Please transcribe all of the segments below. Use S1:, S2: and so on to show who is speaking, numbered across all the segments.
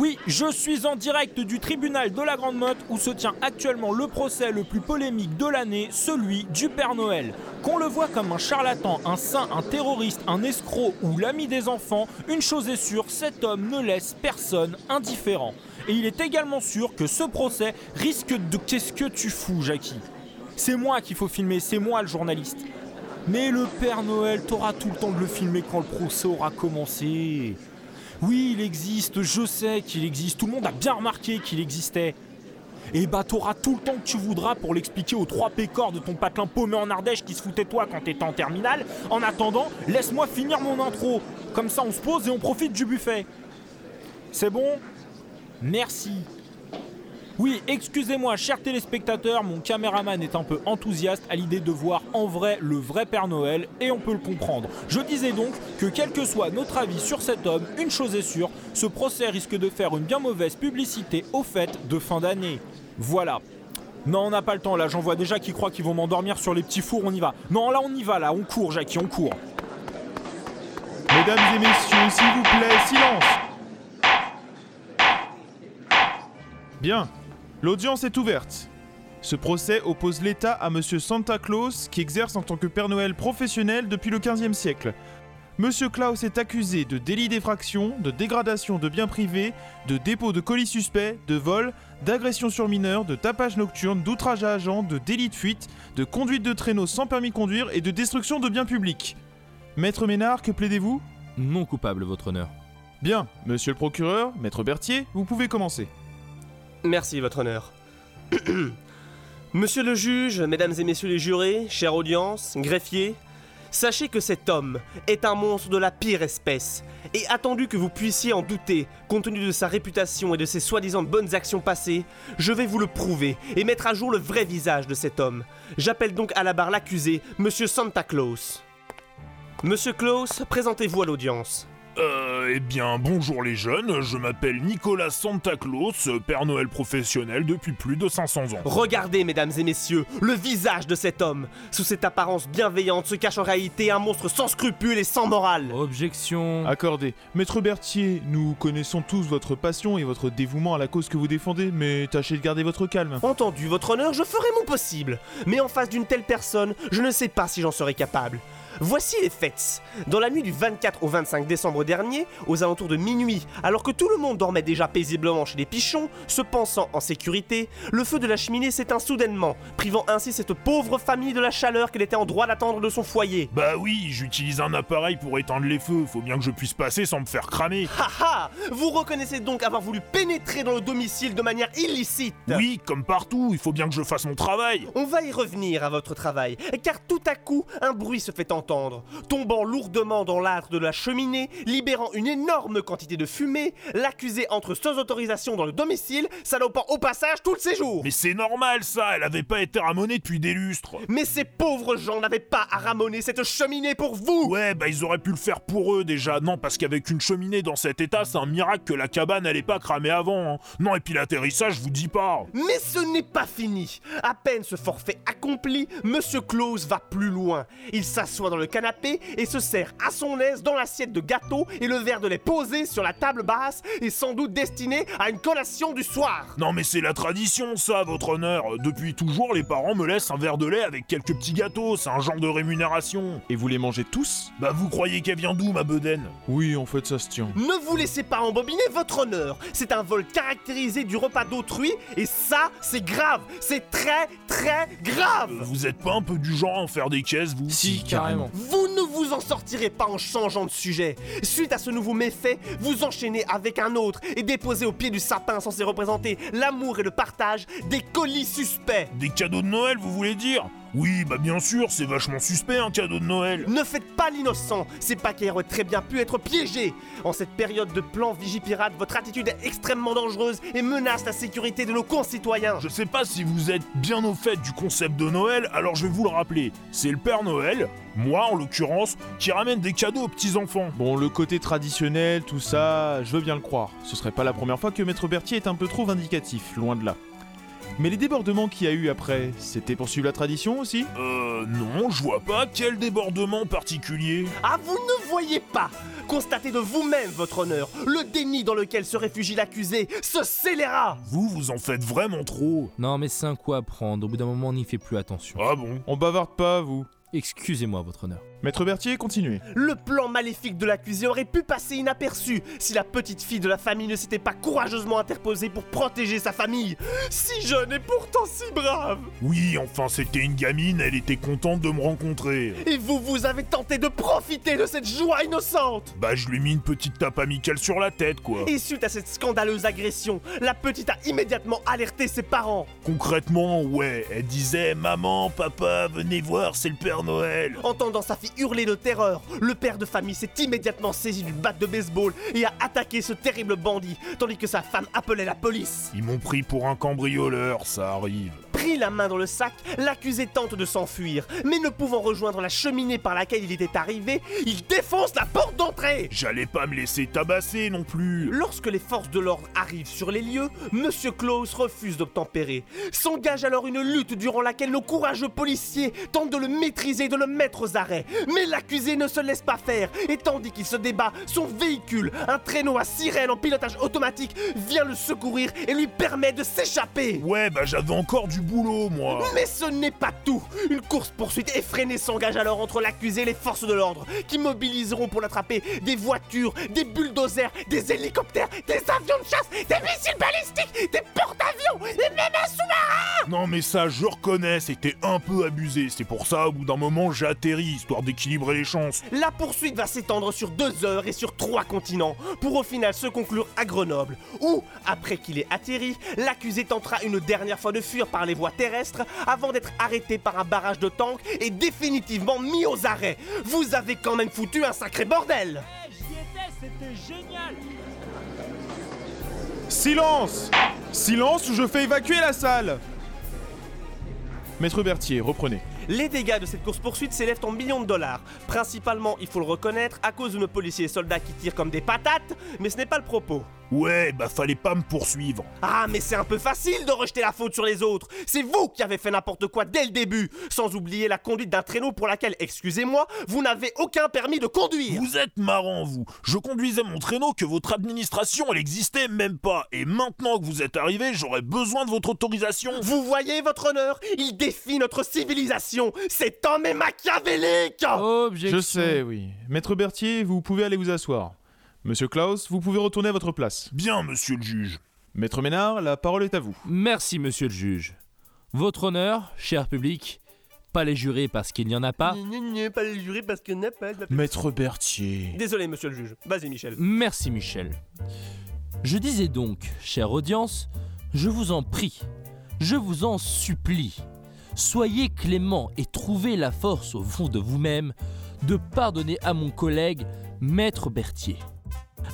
S1: Oui, je suis en direct du tribunal de la Grande Motte où se tient actuellement le procès le plus polémique de l'année, celui du Père Noël. Qu'on le voit comme un charlatan, un saint, un terroriste, un escroc ou l'ami des enfants, une chose est sûre, cet homme ne laisse personne indifférent. Et il est également sûr que ce procès risque de... Qu'est-ce que tu fous, Jackie? C'est moi qu'il faut filmer, c'est moi le journaliste. Mais le Père Noël, t'auras tout le temps de le filmer quand le procès aura commencé. Oui, il existe, je sais qu'il existe, tout le monde a bien remarqué qu'il existait. Et bah t'auras tout le temps que tu voudras pour l'expliquer aux trois pécores de ton patelin paumé en Ardèche qui se foutait toi quand t'étais en terminale. En attendant, laisse-moi finir mon intro. Comme ça on se pose et on profite du buffet. C'est bon? Merci. Oui, excusez-moi, chers téléspectateurs, mon caméraman est un peu enthousiaste à l'idée de voir en vrai le vrai Père Noël, et on peut le comprendre. Je disais donc que quel que soit notre avis sur cet homme, une chose est sûre, ce procès risque de faire une bien mauvaise publicité aux fêtes de fin d'année. Voilà. Non, on n'a pas le temps là, j'en vois déjà qui croient qu'ils vont m'endormir sur les petits fours, on y va. Non, là on y va, là, on court, Jackie, on court.
S2: Mesdames et messieurs, s'il vous plaît, silence Bien, l'audience est ouverte. Ce procès oppose l'État à Monsieur Santa Claus, qui exerce en tant que Père Noël professionnel depuis le XVe siècle. Monsieur Klaus est accusé de délit d'effraction, de dégradation de biens privés, de dépôt de colis suspects, de vol, d'agression sur mineurs, de tapage nocturne, d'outrage à agent, de délit de fuite, de conduite de traîneau sans permis de conduire et de destruction de biens publics. Maître Ménard, que plaidez-vous?
S3: Non coupable, votre honneur.
S2: Bien, monsieur le procureur, maître Berthier, vous pouvez commencer.
S4: Merci, votre honneur. Monsieur le juge, mesdames et messieurs les jurés, chère audience, greffier, sachez que cet homme est un monstre de la pire espèce, et attendu que vous puissiez en douter, compte tenu de sa réputation et de ses soi-disant bonnes actions passées, je vais vous le prouver et mettre à jour le vrai visage de cet homme. J'appelle donc à la barre l'accusé, Monsieur Santa Claus. Monsieur Claus, présentez-vous à l'audience.
S5: Euh, eh bien, bonjour les jeunes, je m'appelle Nicolas Santa Claus, Père Noël professionnel depuis plus de 500 ans.
S4: Regardez, mesdames et messieurs, le visage de cet homme. Sous cette apparence bienveillante se cache en réalité un monstre sans scrupules et sans morale.
S3: Objection.
S2: Accordé. Maître Berthier, nous connaissons tous votre passion et votre dévouement à la cause que vous défendez, mais tâchez de garder votre calme.
S4: Entendu, votre honneur, je ferai mon possible. Mais en face d'une telle personne, je ne sais pas si j'en serai capable. Voici les faits. Dans la nuit du 24 au 25 décembre dernier, aux alentours de minuit, alors que tout le monde dormait déjà paisiblement chez les pichons, se pensant en sécurité, le feu de la cheminée s'éteint soudainement, privant ainsi cette pauvre famille de la chaleur qu'elle était en droit d'attendre de son foyer.
S5: Bah oui, j'utilise un appareil pour éteindre les feux, faut bien que je puisse passer sans me faire cramer.
S4: Haha Vous reconnaissez donc avoir voulu pénétrer dans le domicile de manière illicite
S5: Oui, comme partout, il faut bien que je fasse mon travail.
S4: On va y revenir à votre travail, car tout à coup, un bruit se fait entendre, tombant lourdement dans l'âtre de la cheminée, libérant une énorme quantité de fumée, l'accusé entre sans autorisation dans le domicile, salopant au passage tout le séjour.
S5: Mais c'est normal ça, elle avait pas été ramonée depuis des lustres.
S4: Mais ces pauvres gens n'avaient pas à ramoner cette cheminée pour vous
S5: Ouais, bah ils auraient pu le faire pour eux déjà. Non, parce qu'avec une cheminée dans cet état, c'est un miracle que la cabane n'allait pas cramer avant. hein. Non, et puis l'atterrissage, je vous dis pas.
S4: Mais ce n'est pas fini. À peine ce forfait accompli, Monsieur Claus va plus loin. Il s'assoit dans le canapé et se sert à son aise dans l'assiette de gâteau et le verre de lait posé sur la table basse et sans doute destiné à une collation du soir.
S5: Non, mais c'est la tradition, ça, votre honneur. Depuis toujours, les parents me laissent un verre de lait avec quelques petits gâteaux. C'est un genre de rémunération.
S2: Et vous les mangez tous?
S5: Bah, vous croyez qu'elle vient d'où, ma bedaine?
S2: Oui, en fait, ça se tient.
S4: Ne vous laissez pas embobiner votre honneur. C'est un vol caractérisé du repas d'autrui et ça, c'est grave. C'est très, très grave.
S5: Vous êtes pas un peu du genre à en faire des caisses, vous?
S3: Si, carrément.
S4: Vous ne vous en sortirez pas en changeant de sujet. Suite à ce nouveau méfait, vous enchaînez avec un autre et déposez au pied du sapin censé représenter l'amour et le partage des colis suspects.
S5: Des cadeaux de Noël, vous voulez dire? Oui, bah bien sûr, c'est vachement suspect un cadeau de Noël.
S4: Ne faites pas l'innocent, ces paquets auraient très bien pu être piégés. En cette période de plan vigipirate, votre attitude est extrêmement dangereuse et menace la sécurité de nos concitoyens.
S5: Je sais pas si vous êtes bien au fait du concept de Noël, alors je vais vous le rappeler. C'est le Père Noël, moi en l'occurrence, qui ramène des cadeaux aux petits-enfants.
S2: Bon, le côté traditionnel, tout ça, je veux bien le croire. Ce serait pas la première fois que Maître Berthier est un peu trop vindicatif, loin de là. Mais les débordements qu'il y a eu après, c'était pour suivre la tradition aussi?
S5: Euh, non, je vois pas quel débordement particulier.
S4: Ah, vous ne voyez pas Constatez de vous-même, votre honneur, le déni dans lequel se réfugie l'accusé, ce scélérat
S5: Vous, vous en faites vraiment trop.
S3: Non, mais c'est un coup à prendre. Au bout d'un moment, on n'y fait plus attention.
S5: Ah bon?
S2: On bavarde pas, vous.
S3: Excusez-moi, votre honneur.
S2: Maître Berthier, continuez.
S4: Le plan maléfique de l'accusé aurait pu passer inaperçu si la petite fille de la famille ne s'était pas courageusement interposée pour protéger sa famille. Si jeune et pourtant si brave
S5: Oui, enfin, c'était une gamine, elle était contente de me rencontrer.
S4: Et vous, vous avez tenté de profiter de cette joie innocente
S5: Bah, je lui ai mis une petite tape amicale sur la tête, quoi.
S4: Et suite à cette scandaleuse agression, la petite a immédiatement alerté ses parents.
S5: Concrètement, ouais, elle disait Maman, papa, venez voir, c'est le Père Noël.
S4: Entendant sa fille hurler de terreur, le père de famille s'est immédiatement saisi d'une batte de baseball et a attaqué ce terrible bandit, tandis que sa femme appelait la police.
S5: Ils m'ont pris pour un cambrioleur, ça arrive.
S4: Pris la main dans le sac, l'accusé tente de s'enfuir, mais ne pouvant rejoindre la cheminée par laquelle il était arrivé, il défonce la porte d'entrée.
S5: J'allais pas me laisser tabasser non plus.
S4: Lorsque les forces de l'ordre arrivent sur les lieux, Monsieur Klaus refuse d'obtempérer. S'engage alors une lutte durant laquelle nos courageux policiers tentent de le maîtriser et de le mettre aux arrêts. Mais l'accusé ne se laisse pas faire, et tandis qu'il se débat, son véhicule, un traîneau à sirène en pilotage automatique, vient le secourir et lui permet de s'échapper.
S5: Ouais, bah j'avais encore du boulot, moi.
S4: Mais ce n'est pas tout Une course-poursuite effrénée s'engage alors entre l'accusé et les forces de l'ordre, qui mobiliseront pour l'attraper des voitures, des bulldozers, des hélicoptères, des avions de chasse, des missiles balistiques, des porte-avions et même un sous-marin
S5: Non mais ça, je reconnais, c'était un peu abusé. C'est pour ça, au bout d'un moment, j'ai atterri, histoire d'équilibrer les chances.
S4: La poursuite va s'étendre sur deux heures et sur trois continents, pour au final se conclure à Grenoble, où, après qu'il ait atterri, l'accusé tentera une dernière fois de fuir par les voies terrestres avant d'être arrêté par un barrage de tanks et définitivement mis aux arrêts. Vous avez quand même foutu un sacré bordel
S1: Eh, J'y étais, c'était génial
S2: Silence Silence ou je fais évacuer la salle Maître Berthier, reprenez.
S4: Les dégâts de cette course-poursuite s'élèvent en millions de dollars. Principalement, il faut le reconnaître, à cause de nos policiers et soldats qui tirent comme des patates, mais ce n'est pas le propos.
S5: Ouais, bah fallait pas me poursuivre.
S4: Ah, mais c'est un peu facile de rejeter la faute sur les autres. C'est vous qui avez fait n'importe quoi dès le début, sans oublier la conduite d'un traîneau pour laquelle, excusez-moi, vous n'avez aucun permis de conduire.
S5: Vous êtes marrant, vous. Je conduisais mon traîneau que votre administration, elle existait même pas. Et maintenant que vous êtes arrivé, j'aurais besoin de votre autorisation.
S4: Vous voyez, votre honneur, il défie notre civilisation. Cet homme est machiavélique.
S3: Objection.
S2: Je sais, oui. Maître Berthier, vous pouvez aller vous asseoir. Monsieur Klaus, vous pouvez retourner à votre place.
S5: Bien, monsieur le juge.
S2: Maître Ménard, la parole est à vous.
S3: Merci, monsieur le juge. Votre honneur, cher public, pas les jurés parce qu'il n'y en a pas.
S4: pas le jurer parce que n'a pas.
S2: Maître Berthier.
S4: Désolé, monsieur le juge. Vas-y, Michel.
S3: Merci, Michel. Je disais donc, chère audience, je vous en prie, je vous en supplie, soyez clément et trouvez la force au fond de vous-même de pardonner à mon collègue, Maître Berthier.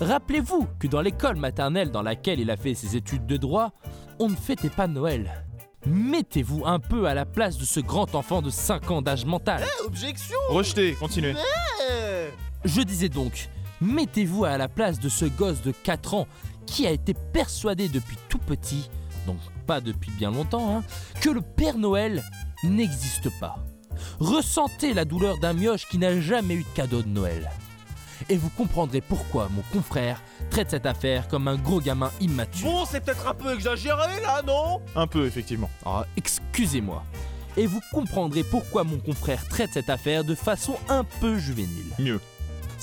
S3: Rappelez-vous que dans l'école maternelle dans laquelle il a fait ses études de droit, on ne fêtait pas Noël. Mettez-vous un peu à la place de ce grand enfant de 5 ans d'âge mental.
S4: Objection
S2: Rejeté, continuez.
S3: Je disais donc, mettez-vous à la place de ce gosse de 4 ans qui a été persuadé depuis tout petit, donc pas depuis bien longtemps, hein, que le Père Noël n'existe pas. Ressentez la douleur d'un mioche qui n'a jamais eu de cadeau de Noël. Et vous comprendrez pourquoi mon confrère traite cette affaire comme un gros gamin immature.
S4: Bon, c'est peut-être un peu exagéré là, non?
S2: Un peu, effectivement.
S3: Ah, excusez-moi. Et vous comprendrez pourquoi mon confrère traite cette affaire de façon un peu juvénile.
S2: Mieux.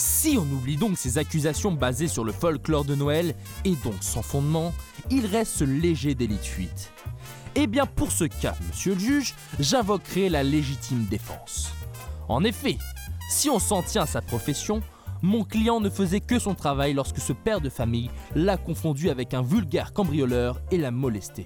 S3: Si on oublie donc ces accusations basées sur le folklore de Noël, et donc sans fondement, il reste ce léger délit de fuite. Eh bien pour ce cas, monsieur le juge, j'invoquerai la légitime défense. En effet, si on s'en tient à sa profession, mon client ne faisait que son travail lorsque ce père de famille l'a confondu avec un vulgaire cambrioleur et l'a molesté.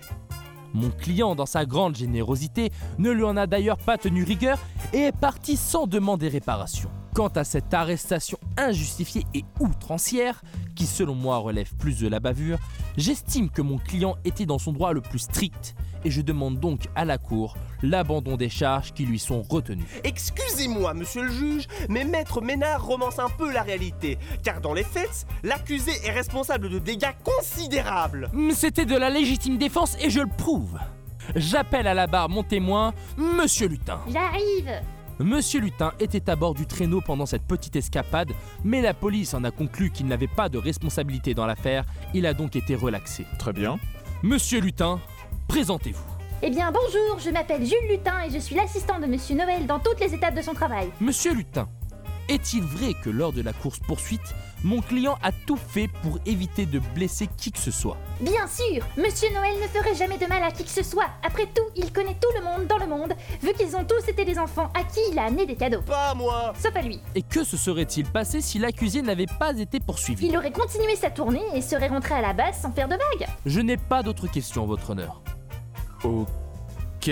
S3: Mon client, dans sa grande générosité, ne lui en a d'ailleurs pas tenu rigueur et est parti sans demander réparation. Quant à cette arrestation injustifiée et outrancière, qui selon moi relève plus de la bavure, j'estime que mon client était dans son droit le plus strict et je demande donc à la Cour l'abandon des charges qui lui sont retenues.
S4: Excusez-moi, monsieur le juge, mais Maître Ménard romance un peu la réalité, car dans les faits, l'accusé est responsable de dégâts considérables.
S3: C'était de la légitime défense et je le prouve. J'appelle à la barre mon témoin, Monsieur Lutin.
S6: J'arrive
S3: Monsieur Lutin était à bord du traîneau pendant cette petite escapade, mais la police en a conclu qu'il n'avait pas de responsabilité dans l'affaire, il a donc été relaxé.
S2: Très bien.
S3: Monsieur Lutin, présentez-vous.
S6: Eh bien bonjour, je m'appelle Jules Lutin et je suis l'assistant de Monsieur Noël dans toutes les étapes de son travail.
S3: Monsieur Lutin, est-il vrai que lors de la course-poursuite, mon client a tout fait pour éviter de blesser qui que ce soit?
S6: Bien sûr, Monsieur Noël ne ferait jamais de mal à qui que ce soit. Après tout, il connaît tout le monde dans le monde, vu qu'ils ont tous été des enfants à qui il a amené des cadeaux.
S4: Pas moi
S6: Sauf à lui.
S3: Et que se serait-il passé si l'accusé n'avait pas été poursuivi?
S6: Il aurait continué sa tournée et serait rentré à la base sans faire de vagues.
S3: Je n'ai pas d'autres questions, votre honneur.
S2: Ok.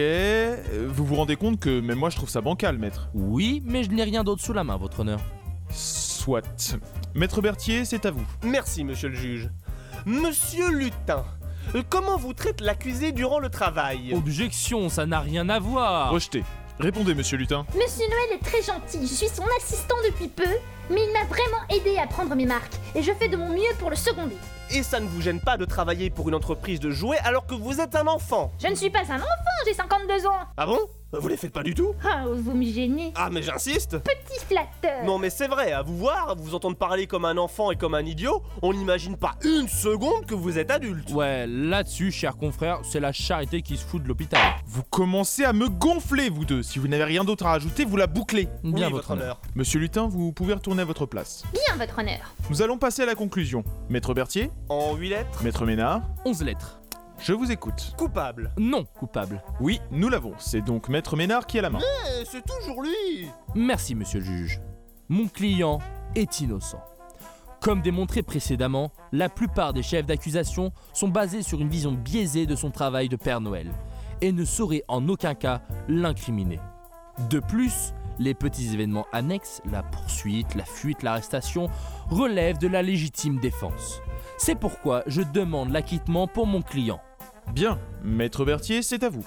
S2: Euh, Vous vous rendez compte que même moi je trouve ça bancal, maître
S3: Oui, mais je n'ai rien d'autre sous la main, votre honneur.
S2: Soit. Maître Berthier, c'est à vous.
S4: Merci, monsieur le juge. Monsieur Lutin, euh, comment vous traite l'accusé durant le travail?
S3: Objection, ça n'a rien à voir.
S2: Rejeté. Répondez, monsieur Lutin.
S6: Monsieur Noël est très gentil, je suis son assistant depuis peu, mais il m'a vraiment aidé à prendre mes marques et je fais de mon mieux pour le seconder.
S4: Et ça ne vous gêne pas de travailler pour une entreprise de jouets alors que vous êtes un enfant
S6: Je ne suis pas un enfant, j'ai 52 ans.
S4: Ah bon? Vous les faites pas du tout?
S6: Ah, vous me gênez.
S4: Ah mais j'insiste
S6: Petit flatteur.
S4: Non mais c'est vrai, à vous voir, à vous entendre parler comme un enfant et comme un idiot, on n'imagine pas une seconde que vous êtes adulte.
S3: Ouais, là-dessus, cher confrère, c'est la charité qui se fout de l'hôpital.
S2: Vous commencez à me gonfler, vous deux. Si vous n'avez rien d'autre à rajouter, vous la bouclez.
S3: Bien,
S4: Oui,
S3: votre honneur.
S2: Monsieur Lutin, vous pouvez retourner à votre place.
S6: Bien, votre honneur.
S2: Nous allons passer à la conclusion. Maître Berthier,
S4: En 8 lettres,
S2: Maître Ménard,
S3: 11 lettres.
S2: Je vous écoute.
S4: coupable.
S3: Non coupable.
S2: Oui, nous l'avons. C'est donc Maître Ménard qui a la main.
S4: Eh, c'est toujours lui
S3: Merci, monsieur le juge. Mon client est innocent. Comme démontré précédemment, la plupart des chefs d'accusation sont basés sur une vision biaisée de son travail de Père Noël et ne sauraient en aucun cas l'incriminer. De plus, les petits événements annexes, la poursuite, la fuite, l'arrestation, relèvent de la légitime défense. C'est pourquoi je demande l'acquittement pour mon client.
S2: Bien, Maître Berthier, c'est à vous.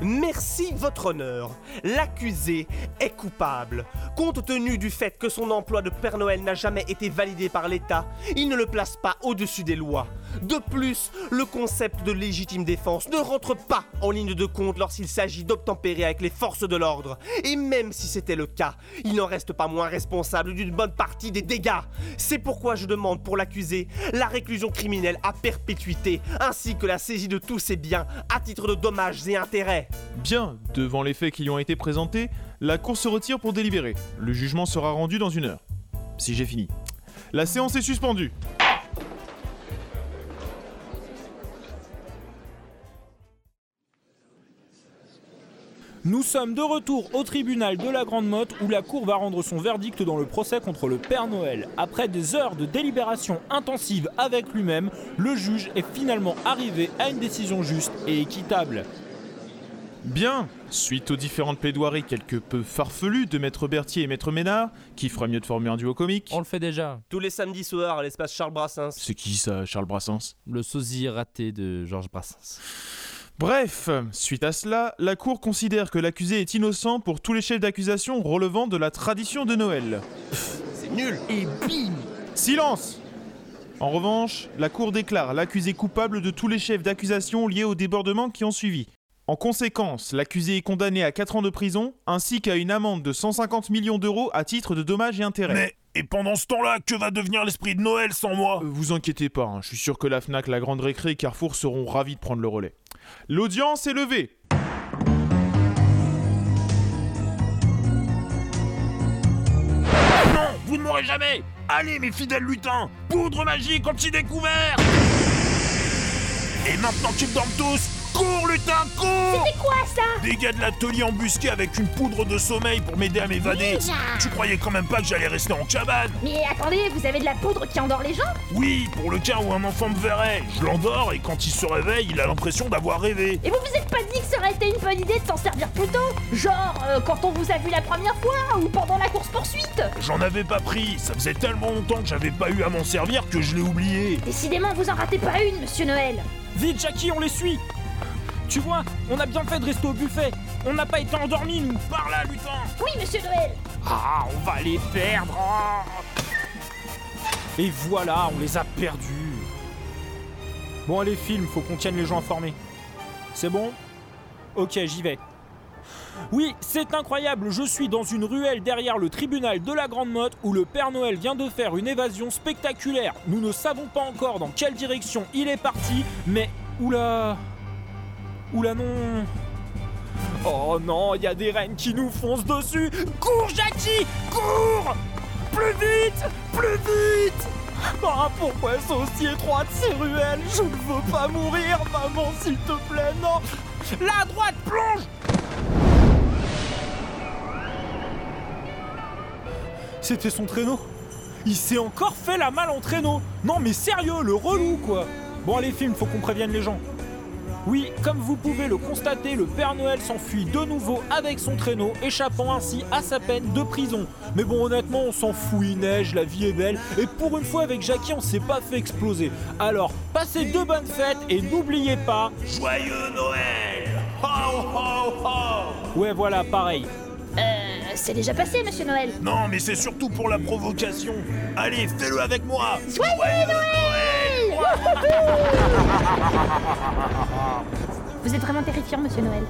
S4: Merci, votre honneur. L'accusé est coupable. Compte tenu du fait que son emploi de Père Noël n'a jamais été validé par l'État, il ne le place pas au-dessus des lois. De plus, le concept de légitime défense ne rentre pas en ligne de compte lorsqu'il s'agit d'obtempérer avec les forces de l'ordre. Et même si c'était le cas, il n'en reste pas moins responsable d'une bonne partie des dégâts. C'est pourquoi je demande pour l'accusé la réclusion criminelle à perpétuité, ainsi que la saisie de tous ses biens à titre de dommages et intérêts.
S2: Bien, devant les faits qui lui ont été présentés, la Cour se retire pour délibérer. Le jugement sera rendu dans une heure. Si j'ai fini. La séance est suspendue.
S1: Nous sommes de retour au tribunal de la Grande Motte où la Cour va rendre son verdict dans le procès contre le Père Noël. Après des heures de délibération intensive avec lui-même, le juge est finalement arrivé à une décision juste et équitable.
S2: Bien, suite aux différentes plaidoiries quelque peu farfelues de Maître Berthier et Maître Ménard, qui ferait mieux de former un duo comique
S3: On le fait déjà.
S4: Tous les samedis soirs à l'espace Charles Brassens.
S2: C'est qui ça, Charles Brassens?
S3: Le sosie raté de Georges Brassens.
S2: Bref, suite à cela, la Cour considère que l'accusé est innocent pour tous les chefs d'accusation relevant de la tradition de Noël.
S4: C'est nul
S3: Et bim
S2: Silence En revanche, la Cour déclare l'accusé coupable de tous les chefs d'accusation liés aux débordements qui ont suivi. En conséquence, l'accusé est condamné à 4 ans de prison ainsi qu'à une amende de 150 millions d'euros à titre de dommages et intérêts.
S5: Mais, et pendant ce temps-là, que va devenir l'esprit de Noël sans moi
S2: Euh, Vous inquiétez pas, hein, je suis sûr que la FNAC, la Grande Récré et Carrefour seront ravis de prendre le relais. L'audience est levée.
S5: Non, vous ne m'aurez jamais. Allez, mes fidèles lutins Poudre magique anti-découvert. Et maintenant qu'ils dorment tous, cours lutin, cours
S6: C'est quoi ça
S5: Des gars de l'atelier embusqués avec une poudre de sommeil pour m'aider à m'évader
S6: Ninja
S5: Tu croyais quand même pas que j'allais rester en cabane
S6: Mais attendez, vous avez de la poudre qui endort les gens
S5: Oui, pour le cas où un enfant me verrait. Je l'endors et quand il se réveille, il a l'impression d'avoir rêvé.
S6: Et vous vous êtes pas dit que ça aurait été une bonne idée de s'en servir plus tôt Genre, euh, quand on vous a vu la première fois ou pendant la course-poursuite
S5: J'en avais pas pris, ça faisait tellement longtemps que j'avais pas eu à m'en servir que je l'ai oublié.
S6: Décidément, vous en ratez pas une, monsieur Noël
S1: Vite, Jackie, on les suit Tu vois, on a bien fait de rester au buffet. On n'a pas été endormis, nous.
S5: Par là, lutin
S6: Oui, monsieur Noël
S1: Ah, on va les perdre ah. Et voilà, on les a perdus. Bon, allez, film, faut qu'on tienne les gens informés. C'est bon? Ok, j'y vais. Oui, c'est incroyable, je suis dans une ruelle derrière le tribunal de la Grande Motte où le Père Noël vient de faire une évasion spectaculaire. Nous ne savons pas encore dans quelle direction il est parti, mais... Oula... Oula non... Oh non, il y a des rennes qui nous foncent dessus. Cours Jackie Cours! Plus vite Plus vite! Ah, pourquoi sont aussi étroites ces ruelles? Je ne veux pas mourir, maman, s'il te plaît, non! La droite, plonge! C'était son traîneau. Il s'est encore fait la malle en traîneau. Non mais sérieux, le relou quoi. Bon allez film, faut qu'on prévienne les gens. Oui, comme vous pouvez le constater, le Père Noël s'enfuit de nouveau avec son traîneau, échappant ainsi à sa peine de prison. Mais bon, honnêtement, on s'en fout, il neige, la vie est belle, et pour une fois avec Jackie, on s'est pas fait exploser. Alors, passez de bonnes fêtes et n'oubliez pas.
S5: Joyeux Noël Ho ho ho
S1: Ouais, voilà, pareil.
S6: Euh, c'est déjà passé, monsieur Noël.
S5: Non, mais c'est surtout pour la provocation. Allez, fais-le avec moi
S6: Joyeux Noël Vous êtes vraiment terrifiant, monsieur Noël.